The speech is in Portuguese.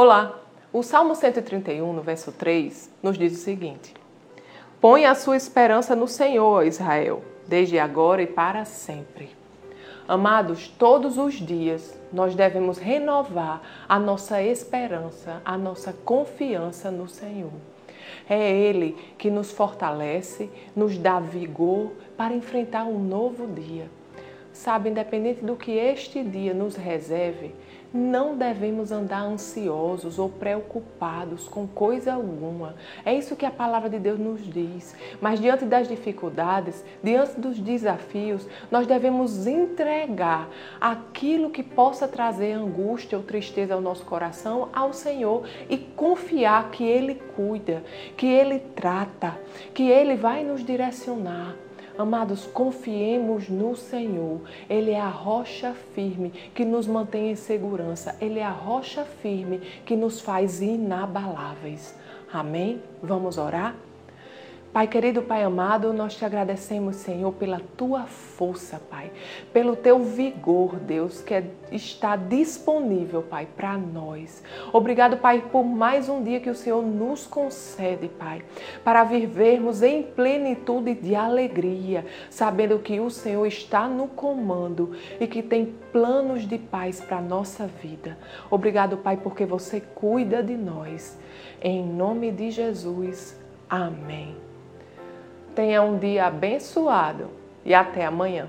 Olá! O Salmo 131, no verso 3, nos diz o seguinte: Põe a sua esperança no Senhor, Israel, desde agora e para sempre. Amados, todos os dias nós devemos renovar a nossa esperança, a nossa confiança no Senhor. É Ele que nos fortalece, nos dá vigor para enfrentar um novo dia. Sabe, independente do que este dia nos reserve, não devemos andar ansiosos ou preocupados com coisa alguma. É isso que a palavra de Deus nos diz. Mas diante das dificuldades, diante dos desafios, nós devemos entregar aquilo que possa trazer angústia ou tristeza ao nosso coração ao Senhor e confiar que Ele cuida, que Ele trata, que Ele vai nos direcionar. Amados, confiemos no Senhor. Ele é a rocha firme que nos mantém em segurança. Ele é a rocha firme que nos faz inabaláveis. Amém? Vamos orar? Pai querido, Pai amado, nós te agradecemos, Senhor, pela tua força, Pai, pelo teu vigor, Deus, que é, está disponível, Pai, para nós. Obrigado, Pai, por mais um dia que o Senhor nos concede, Pai, para vivermos em plenitude de alegria, sabendo que o Senhor está no comando e que tem planos de paz para a nossa vida. Obrigado, Pai, porque você cuida de nós. Em nome de Jesus. Amém. Tenha um dia abençoado e até amanhã.